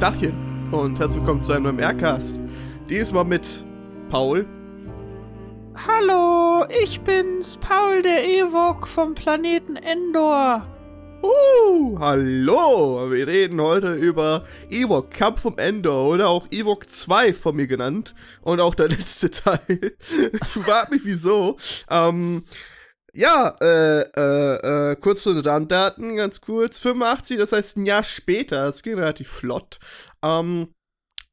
Dachchen und herzlich willkommen zu einem neuen Aircast. Diesmal mit Paul. Hallo, ich bin's, Paul der Ewok vom Planeten Endor. Uh, hallo! Wir reden heute über Ewok, Kampf um Endor oder auch Ewok 2 von mir genannt. Und auch der letzte Teil. ich frag mich wieso. Ähm, ja, äh, äh, äh, kurz zu den Randdaten, ganz kurz. 85, das heißt ein Jahr später, das ging relativ flott. Ähm,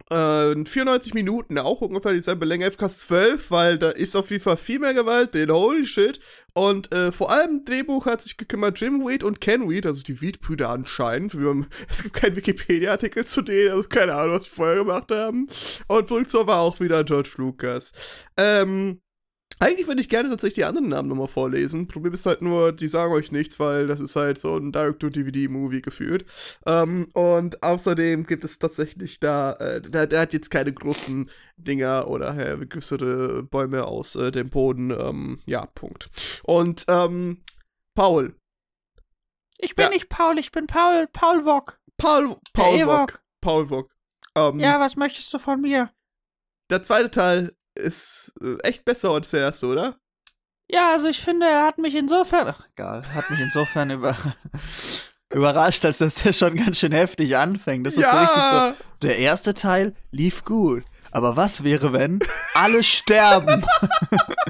äh, 94 Minuten, auch ungefähr dieselbe Länge, FK 12, weil da ist auf jeden Fall viel mehr Gewalt drin, holy shit. Und äh, vor allem Drehbuch hat sich gekümmert Jim Weed und Ken Weed, also die Weed-Brüder anscheinend. es gibt keinen Wikipedia-Artikel zu denen, also keine Ahnung, was sie vorher gemacht haben. Und Produktion war auch wieder George Lucas. Ähm, eigentlich würde ich gerne tatsächlich die anderen Namen nochmal vorlesen. Problem ist halt nur, die sagen euch nichts, weil das ist halt so ein Direct-to-DVD-Movie geführt. Ähm, und außerdem gibt es tatsächlich da, äh, der, der, hat jetzt keine großen Dinger oder äh, größere Bäume aus äh, dem Boden. Ähm, ja, Punkt. Und, ähm, Paul. Ich bin ja. nicht Paul, ich bin Paul, Paul Wok. Paul, Paul Wok. Paul Wok. Ähm, ja, was möchtest du von mir? Der zweite Teil ist äh, echt besser als der erste, oder? Ja, also ich finde, er hat mich insofern, ach egal, hat mich insofern über, überrascht, als dass der schon ganz schön heftig anfängt. Das ist ja. so richtig so. Der erste Teil lief gut. Aber was wäre, wenn alle sterben?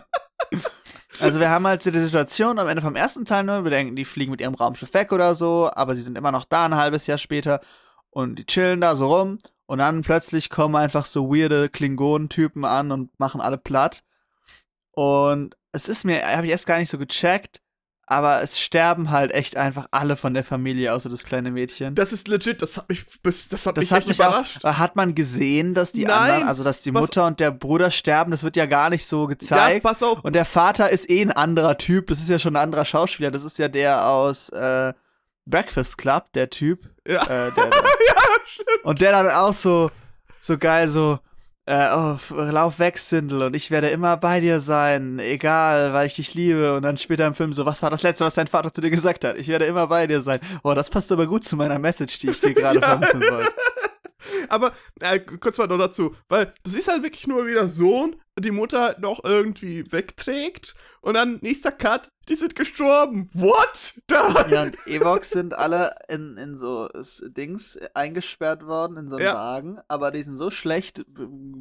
also wir haben halt die Situation am Ende vom ersten Teil nur, wir denken, die fliegen mit ihrem Raumschiff weg oder so, aber sie sind immer noch da ein halbes Jahr später und die chillen da so rum und dann plötzlich kommen einfach so weirde Klingonen-Typen an und machen alle platt. Und es ist mir, habe ich erst gar nicht so gecheckt, aber es sterben halt echt einfach alle von der Familie, außer das kleine Mädchen. Das ist legit, das hat mich, das hat das mich hat echt mich überrascht. Auch, hat man gesehen, dass die Nein, anderen, also dass die Mutter und der Bruder sterben, das wird ja gar nicht so gezeigt. Ja, pass auf. Und der Vater ist eh ein anderer Typ, das ist ja schon ein anderer Schauspieler, das ist ja der aus äh, Breakfast Club, der Typ. Ja. Äh, der, der, stimmt. Und der dann auch so, so geil, so, äh, oh, lauf weg, Sindel, und ich werde immer bei dir sein, egal, weil ich dich liebe. Und dann später im Film so, was war das Letzte, was dein Vater zu dir gesagt hat? Ich werde immer bei dir sein. Oh, das passt aber gut zu meiner Message, die ich dir gerade ja. vermitteln wollte. Aber äh, kurz mal noch dazu, weil du siehst halt wirklich nur, wie der Sohn die Mutter noch irgendwie wegträgt und dann nächster Cut, die sind gestorben. What? Da. Ja, und Evox sind alle in, in so Dings eingesperrt worden, in so einem ja. Wagen, aber die sind so schlecht,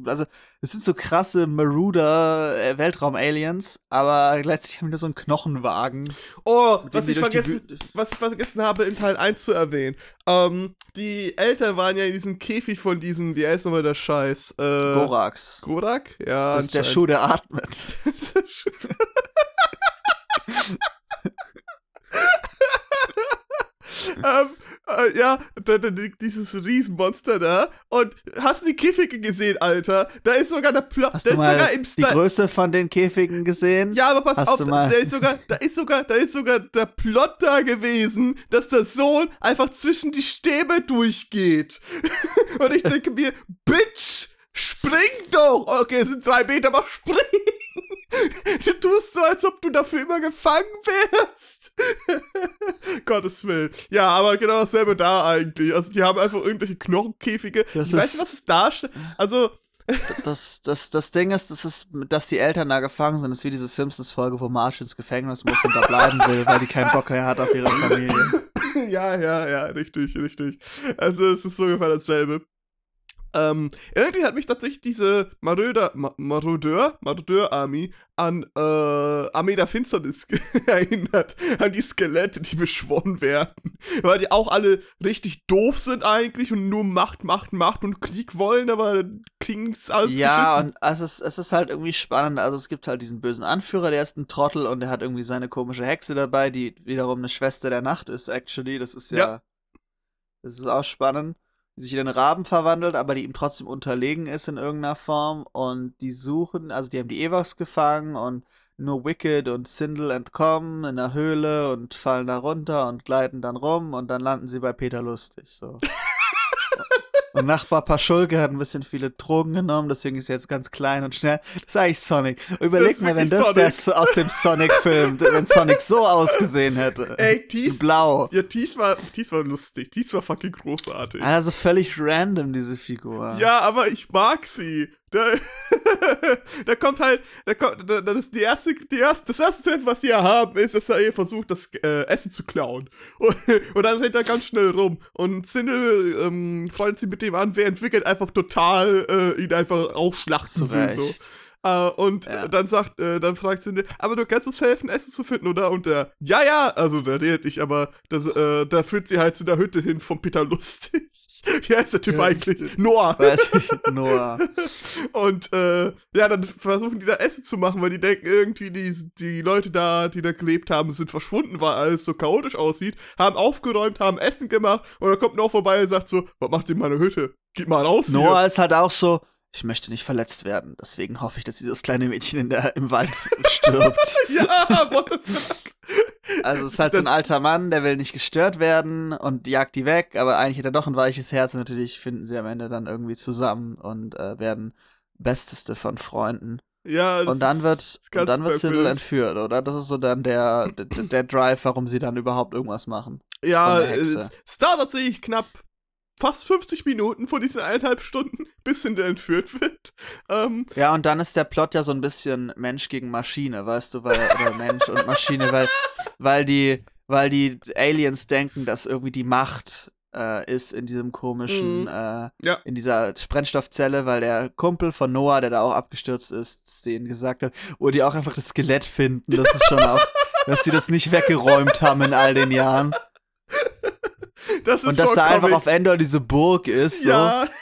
also es sind so krasse Maruder äh, Weltraum-Aliens, aber letztlich haben nur so einen Knochenwagen. Oh, was ich, vergessen, was ich vergessen habe, in Teil 1 zu erwähnen. Ähm, die Eltern waren ja in diesem Käfig von diesem, wie heißt nochmal der Scheiß? Äh, Gorax. Gorak? Ja, ist der Schuh, der atmet. ähm, äh, ja, da, da liegt dieses Riesenmonster da. Und hast du die Käfige gesehen, Alter? Da ist sogar der Plot. Hast du mal sogar im die Größe von den Käfigen gesehen? Ja, aber pass hast auf, da ist sogar, da ist sogar, da ist sogar der Plot da gewesen, dass der Sohn einfach zwischen die Stäbe durchgeht. Und ich denke mir, Bitch! Spring doch! Okay, es sind drei Meter, aber spring! Du tust so, als ob du dafür immer gefangen wärst. Gottes Willen. Ja, aber genau dasselbe da eigentlich. Also, die haben einfach irgendwelche Knochenkäfige. Das ich weiß nicht, was es darstellt. Also. Das, das, das Ding ist, das ist, dass die Eltern da gefangen sind, das ist wie diese Simpsons-Folge, wo Marge ins Gefängnis muss und da bleiben will, weil die keinen Bock mehr hat auf ihre Familie. Ja, ja, ja, richtig, richtig. Also, es ist so ungefähr dasselbe. Ähm, irgendwie hat mich tatsächlich diese Maröder, Ma Marodeur, Marodeur-Army an äh, Armee der Finsternis erinnert. An die Skelette, die beschworen werden. Weil die auch alle richtig doof sind eigentlich und nur Macht, Macht, Macht und Krieg wollen, aber es alles Ja, geschissen. und also es, es ist halt irgendwie spannend. Also es gibt halt diesen bösen Anführer, der ist ein Trottel und der hat irgendwie seine komische Hexe dabei, die wiederum eine Schwester der Nacht ist, actually. Das ist ja. ja. Das ist auch spannend sich in einen Raben verwandelt, aber die ihm trotzdem unterlegen ist in irgendeiner Form. Und die suchen, also die haben die Evox gefangen und nur Wicked und Sindel entkommen in der Höhle und fallen da runter und gleiten dann rum und dann landen sie bei Peter Lustig. So. Und Nachbar Paschulke hat ein bisschen viele Drogen genommen, deswegen ist er jetzt ganz klein und schnell. Das ist eigentlich Sonic. Überleg mal, wenn das der aus dem Sonic-Film, wenn Sonic so ausgesehen hätte. Ey, Tease. Blau. Ja, Tease war, Tease war lustig. Tease war fucking großartig. Also völlig random, diese Figur. Ja, aber ich mag sie. Da, da kommt halt, da kommt, da, das, die erste, die erste, das erste Treffen, was sie ja haben, ist, dass er ihr versucht, das äh, Essen zu klauen. Und, und dann rennt er ganz schnell rum. Und Sindel ähm, freut sich mit dem an, wer entwickelt einfach total äh, ihn einfach aufschlachten will. So. Uh, und ja. dann sagt, äh, dann fragt sie, aber du kannst uns helfen, Essen zu finden, oder? Und der, ja, ja, also der redet nicht, aber das, äh, da führt sie halt zu der Hütte hin von Peter Lustig. Wie heißt der Typ eigentlich? Noah. Weiß ich, Noah. Und äh, ja, dann versuchen die da Essen zu machen, weil die denken irgendwie, die, die Leute da, die da gelebt haben, sind verschwunden, weil alles so chaotisch aussieht, haben aufgeräumt, haben Essen gemacht und dann kommt Noah vorbei und sagt so, was macht ihr meine Hütte? Geht mal raus Noah hier. ist halt auch so, ich möchte nicht verletzt werden. Deswegen hoffe ich, dass dieses kleine Mädchen in der, im Wald stirbt. ja, what the fuck? Also es ist halt das so ein alter Mann, der will nicht gestört werden und jagt die weg, aber eigentlich hat er doch ein weiches Herz und natürlich finden sie am Ende dann irgendwie zusammen und äh, werden besteste von Freunden. Ja, und dann wird und dann wird Sindel entführt, oder? Das ist so dann der, der, der Drive, warum sie dann überhaupt irgendwas machen. Ja, es dauert tatsächlich knapp fast 50 Minuten von diesen eineinhalb Stunden, bis Cinder entführt wird. Ähm, ja, und dann ist der Plot ja so ein bisschen Mensch gegen Maschine, weißt du, weil, oder Mensch und Maschine, weil, weil die, weil die Aliens denken, dass irgendwie die Macht äh, ist in diesem komischen, mhm. äh, ja. in dieser Brennstoffzelle, weil der Kumpel von Noah, der da auch abgestürzt ist, denen gesagt hat, wo die auch einfach das Skelett finden, das ist schon auch, dass sie das nicht weggeräumt haben in all den Jahren. Das Und dass da einfach auf Endor diese Burg ist. So. Ja.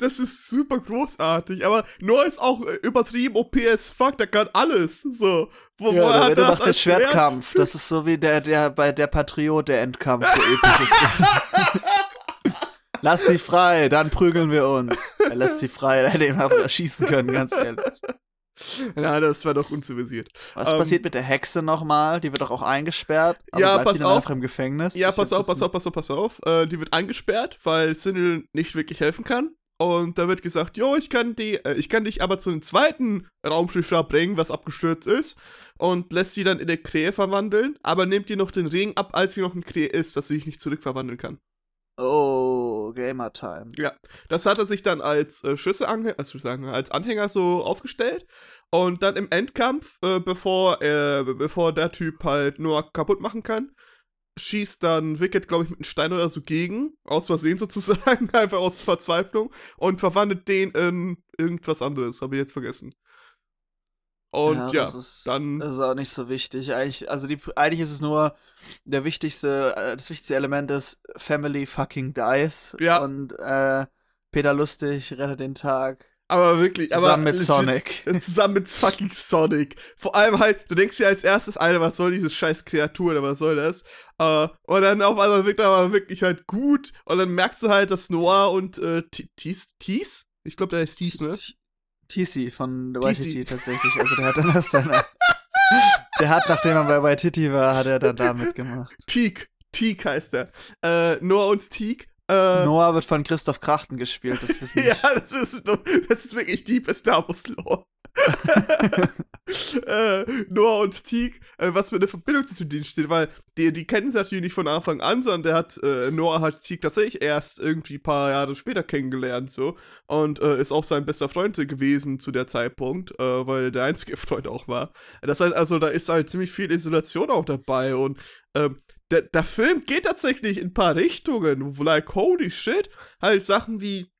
das ist super großartig. Aber Noah ist auch äh, übertrieben OP as fuck, der kann alles. So. Wo, ja, hat das macht den Schwertkampf. Das ist so wie der, der bei der Patriot, der Endkampf so episch ist. Lass sie frei, dann prügeln wir uns. Er lässt sie frei, er hätte ihn einfach erschießen können, ganz ehrlich. Ja, das war doch unzivisiert. Was ähm, passiert mit der Hexe nochmal? Die wird doch auch eingesperrt. ja, pass auf. im Gefängnis? Ja, pass auf, pass auf, pass auf, pass auf, äh, die wird eingesperrt, weil Sindel nicht wirklich helfen kann. Und da wird gesagt, jo, ich kann die, äh, ich kann dich aber zu einem zweiten Raumschiff bringen, was abgestürzt ist. Und lässt sie dann in eine Krähe verwandeln, aber nimmt ihr noch den Ring ab, als sie noch ein Krähe ist, dass sie sich nicht zurückverwandeln kann. Oh, Gamer Time. Ja, das hat er sich dann als äh, Schüsse also sagen, als Anhänger so aufgestellt und dann im Endkampf, äh, bevor er, bevor der Typ halt nur kaputt machen kann, schießt dann Wicked, glaube ich, mit einem Stein oder so gegen, aus Versehen sozusagen, einfach aus Verzweiflung und verwandelt den in irgendwas anderes, habe ich jetzt vergessen. Und ja, ja das ist, dann. Das ist auch nicht so wichtig. Eigentlich, also die, eigentlich ist es nur der wichtigste, äh, das wichtigste Element ist Family fucking dies. Ja. Und äh, Peter Lustig rettet den Tag. Aber wirklich, zusammen aber mit legit, Sonic. Zusammen mit fucking Sonic. Vor allem halt, du denkst dir als erstes, Alter, was soll diese scheiß Kreatur oder was soll das? Uh, und dann auf einmal wirkt er aber wirklich halt gut. Und dann merkst du halt, dass Noah und äh, Tees, Tees? Ich glaube, der ist Tees, ne? TC von The Waititi tatsächlich. Also der hat dann das seine. der hat, nachdem er bei Waititi war, hat er dann da mitgemacht. Teak. Teak heißt er. Äh, Noah und Teak. Äh, Noah wird von Christoph Krachten gespielt, das wissen Ja, das ist, das ist wirklich deep Star Wars Lore. äh, Noah und Teak, äh, was für eine Verbindung zwischen denen steht, weil die, die kennen sich natürlich nicht von Anfang an, sondern der hat, äh, Noah hat Teak tatsächlich erst irgendwie ein paar Jahre später kennengelernt, so, und äh, ist auch sein bester Freund gewesen zu der Zeitpunkt, äh, weil er der einzige Freund auch war. Das heißt also, da ist halt ziemlich viel Isolation auch dabei und ähm, der, der Film geht tatsächlich in ein paar Richtungen, wo like, holy shit, halt Sachen wie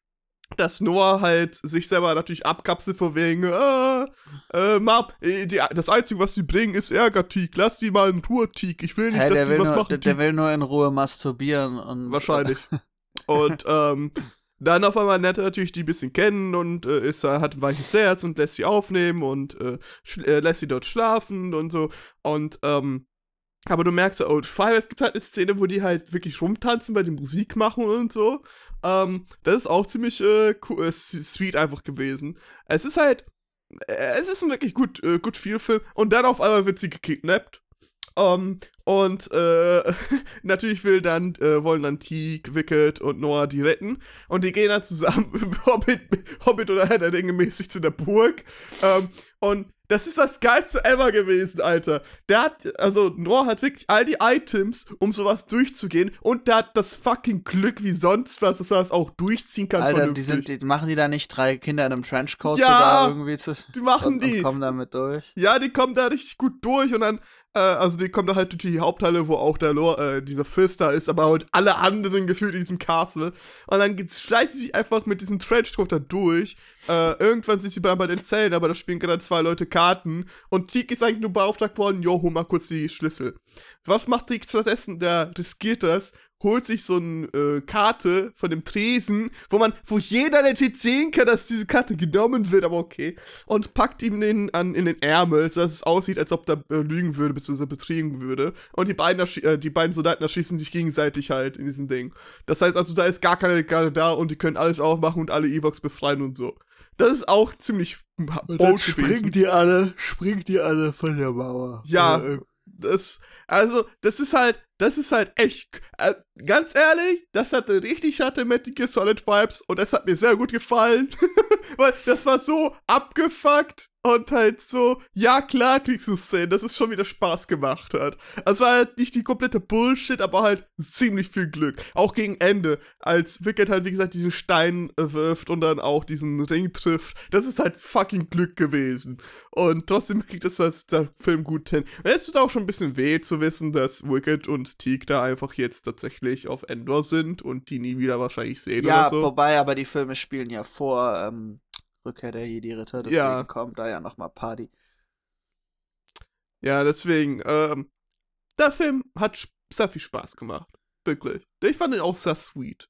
dass Noah halt sich selber natürlich abkapselt von wegen, äh, äh, Map, äh, die, das Einzige, was sie bringen, ist Ärger, Teak. Lass die mal in Ruhe, Teak. Ich will nicht, hey, dass sie was nur, machen. Der, der, will nur in Ruhe masturbieren und. Wahrscheinlich. und, ähm, dann auf einmal lernt er natürlich die ein bisschen kennen und äh, ist, hat ein weiches Herz und lässt sie aufnehmen und äh, äh, lässt sie dort schlafen und so. Und, ähm, aber du merkst, oh, allem, es gibt halt eine Szene, wo die halt wirklich rumtanzen bei der Musik machen und so. Ähm, das ist auch ziemlich äh, cool, äh, sweet einfach gewesen. Es ist halt, äh, es ist ein wirklich gut, äh, gut Feel-Film. Und dann auf einmal wird sie gekidnappt. Ähm, Und äh, natürlich will dann, äh, wollen dann Teague, Wicked und Noah die retten. Und die gehen dann zusammen, Hobbit, Hobbit oder Herr der Dinge mäßig zu der Burg. Ähm, und das ist das geilste ever gewesen, Alter. Der hat, also Noah hat wirklich all die Items, um sowas durchzugehen. Und der hat das fucking Glück wie sonst was, dass er das auch durchziehen kann. Alter, die, sind, die machen die da nicht drei Kinder in einem Trenchcoat Ja, da irgendwie zu. die machen und, die. Und kommen damit durch. Ja, die kommen da richtig gut durch und dann, äh, also die kommen da halt durch die Haupthalle, wo auch der Lor äh, dieser Fürst da ist, aber halt alle anderen gefühlt in diesem Castle. Und dann schleichen sie sich einfach mit diesem Trenchcoat da durch. Äh, irgendwann sind sie dann bei den Zellen, aber da spielen gerade zwei Leute Karten. Und Teak ist eigentlich nur beauftragt worden, jo, hol mal kurz die Schlüssel. Was macht Teak stattdessen? Der riskiert das, holt sich so eine äh, Karte von dem Tresen, wo man, wo jeder legit sehen kann, dass diese Karte genommen wird, aber okay. Und packt ihm den an, in den Ärmel, sodass es aussieht, als ob er äh, lügen würde, beziehungsweise betrügen würde. Und die beiden, äh, die beiden Soldaten erschießen sich gegenseitig halt in diesem Ding. Das heißt also, da ist gar keine Karte da und die können alles aufmachen und alle Evox befreien und so. Das ist auch ziemlich bold gewesen. die alle, springen die alle von der Mauer. Ja. Das, also, das ist halt, das ist halt echt, äh, ganz ehrlich, das hatte richtig hatte Metal Solid Vibes und das hat mir sehr gut gefallen, weil das war so abgefuckt und halt so, ja klar kriegst du Szenen, dass es schon wieder Spaß gemacht hat. Also war halt nicht die komplette Bullshit, aber halt ziemlich viel Glück. Auch gegen Ende, als Wicked halt, wie gesagt, diesen Stein wirft und dann auch diesen Ring trifft. Das ist halt fucking Glück gewesen. Und trotzdem kriegt es das der Film gut hin. Und es tut auch schon ein bisschen weh zu wissen, dass Wicked und Teak da einfach jetzt tatsächlich auf Endor sind und die nie wieder wahrscheinlich sehen Ja, oder so. wobei, aber die Filme spielen ja vor ähm, Rückkehr der Jedi-Ritter, deswegen Ja. kommt da ja nochmal Party. Ja, deswegen, ähm, der Film hat sehr viel Spaß gemacht. Wirklich. Ich fand ihn auch sehr sweet.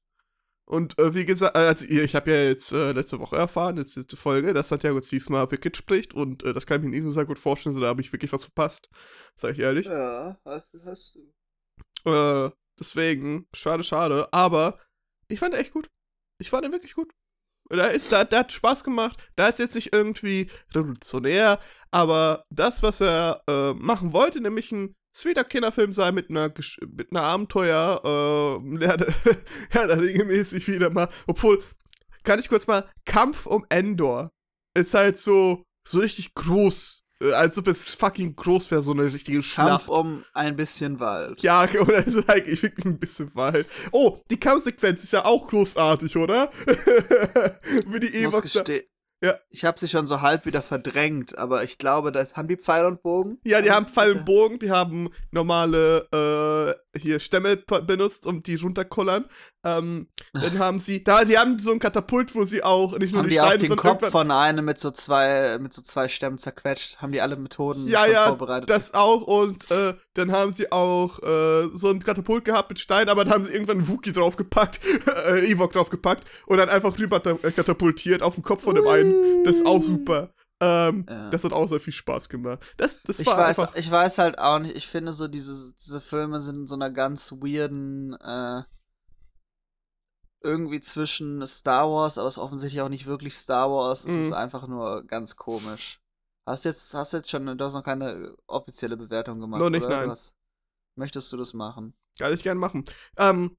Und äh, wie gesagt, äh, also, ich habe ja jetzt äh, letzte Woche erfahren, jetzt letzte Folge, dass Santiago diesmal Wicked spricht und äh, das kann ich mir nicht so sehr gut vorstellen, so da habe ich wirklich was verpasst. Sag ich ehrlich. Ja, hast du. Äh, deswegen, schade, schade. Aber ich fand ihn echt gut. Ich fand ihn wirklich gut. Der, ist, der, der hat Spaß gemacht. Der ist jetzt nicht irgendwie revolutionär, aber das, was er äh, machen wollte, nämlich ein sweeter Kinderfilm sein mit einer, mit einer Abenteuer, äh, Herr der- Herr der Ringe mäßig wieder mal. Obwohl, kann ich kurz mal, Kampf um Endor ist halt so, so richtig groß. Äh, als ob es fucking groß wäre, so eine richtige Schlacht. Kampf um ein bisschen Wald. Ja, oder ist es eigentlich wirklich ein bisschen Wald. Oh, die Kampfsequenz ist ja auch großartig, oder? Wie die da, geste- Ja. Ich habe sie schon so halb wieder verdrängt, aber ich glaube, das haben die Pfeil und Bogen. Ja, die haben Pfeil und Bogen, die haben normale äh, hier Stämme benutzt, um die runterkollern. Ähm, dann haben sie, da, die haben so ein Katapult, wo sie auch nicht nur Haben die die auch Steine, den sondern Kopf von einem mit so zwei mit so zwei Stämmen zerquetscht? Haben die alle Methoden Ja, ja, vorbereitet? das auch und äh, dann haben sie auch äh, so ein Katapult gehabt mit Stein, aber dann haben sie irgendwann einen Wookie draufgepackt, äh, Ewok draufgepackt und dann einfach rüber katapultiert auf den Kopf von dem einen. Das ist auch super. Ähm, Ja. Das hat auch sehr viel Spaß gemacht. Das, das ich war weiß, einfach. ich weiß halt auch nicht, ich finde so diese, diese Filme sind in so einer ganz weirden, äh, irgendwie zwischen Star Wars, aber es ist offensichtlich auch nicht wirklich Star Wars, es Mhm. ist einfach nur ganz komisch. Hast jetzt, hast jetzt schon, du hast noch keine offizielle Bewertung gemacht, Noch nicht, oder? nein. Was, möchtest du das machen? Kann ich gerne machen. Ähm,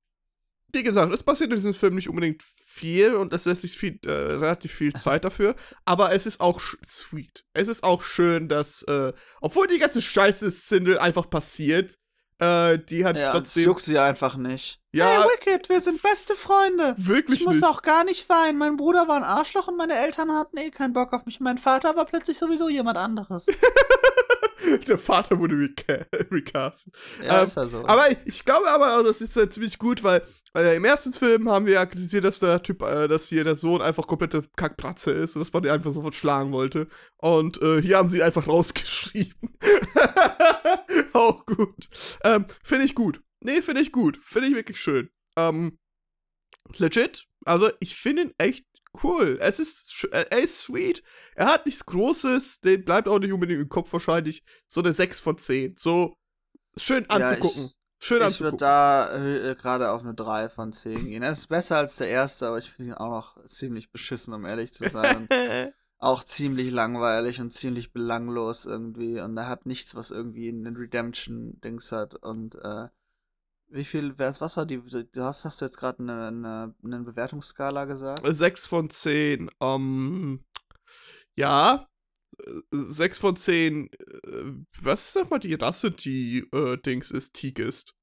wie gesagt, es passiert in diesem Film nicht unbedingt viel und es lässt sich viel, äh, relativ viel Zeit dafür. Aber es ist auch sweet. Es ist auch schön, dass, äh, obwohl die ganze Scheiße-Szene einfach passiert, äh, die hat Ja, es trotzdem. juckt sie einfach nicht. Ja, Hey, Wicked, wir sind beste Freunde. wirklich Ich muss nicht. auch gar nicht weinen. Mein Bruder war ein Arschloch und meine Eltern hatten eh keinen Bock auf mich. Mein Vater war plötzlich sowieso jemand anderes. Der Vater wurde reca recast. Ja, Ähm, ist ja so. Aber ich, glaube aber, auch, das ist äh, ziemlich gut, weil äh, im ersten Film haben wir ja kritisiert, dass der Typ, äh, dass hier der Sohn einfach komplette Kackpratze ist und dass man ihn einfach sofort schlagen wollte. Und äh, hier haben sie ihn einfach rausgeschrieben. Auch gut. Ähm, finde ich gut. Nee, finde ich gut. Finde ich wirklich schön. Ähm, legit. Also, ich finde ihn echt cool. Es ist, äh, er ist sweet. Er hat nichts Großes. Den bleibt auch nicht unbedingt im Kopf wahrscheinlich. So eine 6 von 10. So schön Ja, anzugucken. ich- schön ich anzugucken. würde da äh, gerade auf eine 3 von 10 gehen. Er ist besser als der erste, aber ich finde ihn auch noch ziemlich beschissen, um ehrlich zu sein. Auch ziemlich langweilig und ziemlich belanglos irgendwie. Und er hat nichts, was irgendwie einen Redemption-Dings hat. Und äh, wie viel, was war die, du hast, hast du jetzt gerade eine, eine, eine Bewertungsskala gesagt? 6 von 10. Ähm, ja, 6 von 10. Äh, was ist nochmal die Rasse, die äh, Dings ist, Teak ist?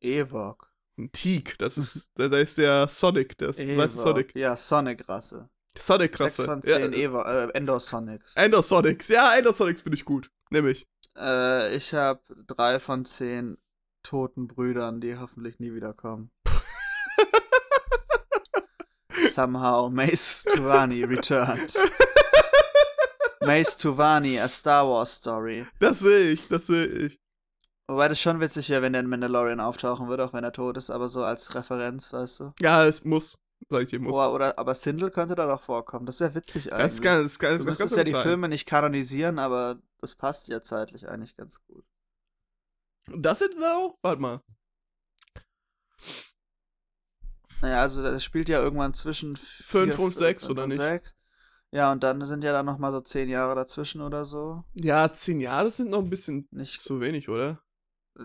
Ewok. Teak, das ist, da ist der Sonic, das, Ewok. ist Sonic? Ja, Sonic-Rasse. Sonic-Rasse. 6 von 10 ja, Evo, äh, Endosonics. Endosonics, ja, Endosonics finde ich gut. Nehme ich. Äh, ich habe 3 von 10 toten Brüdern, die hoffentlich nie wiederkommen. Somehow Mace Tuvani returned. Mace Tuvani, a Star Wars Story. Das sehe ich, das sehe ich. Wobei das schon witzig wäre, wenn der in Mandalorian auftauchen würde, auch wenn er tot ist, aber so als Referenz, weißt du? Ja, es muss. Sag ich dir, muss. Oder, oder, aber Sindel könnte da doch vorkommen. Das wäre witzig eigentlich. das kann, das kann, du das müsstest kann ja die. Filme nicht kanonisieren, aber das passt ja zeitlich eigentlich ganz gut. Does it though? Warte mal. Naja, also das spielt ja irgendwann zwischen Fünf vier, und sechs, fünf oder und nicht? sechs. Ja, und dann sind ja dann noch mal so zehn Jahre dazwischen oder so. Ja, zehn Jahre sind noch ein bisschen Nicht, zu wenig, oder?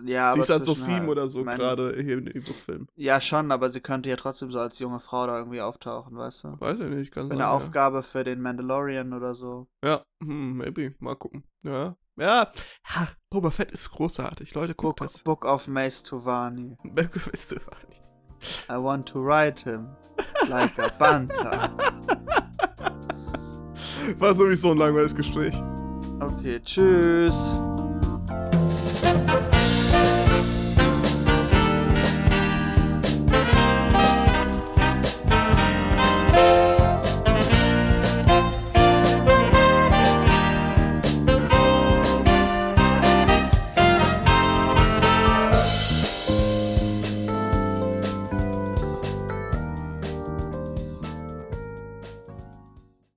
ja, Sie aber ist halt so sieben halt- oder so, gerade hier in dem Film. Ja, schon, aber sie könnte ja trotzdem so als junge Frau da irgendwie auftauchen, weißt du? Weiß ich nicht, kann Für sein. eine ja. Aufgabe für den Mandalorian oder so. Ja, hm, maybe. Mal gucken. Ja. Ja. Ha, Boba Fett ist großartig. Leute, guckt Book, das. Book of Mace Tuvani. Weißt du, I want to ride him like a Banta. War sowieso ein langweiliges Gespräch. Okay, tschüss.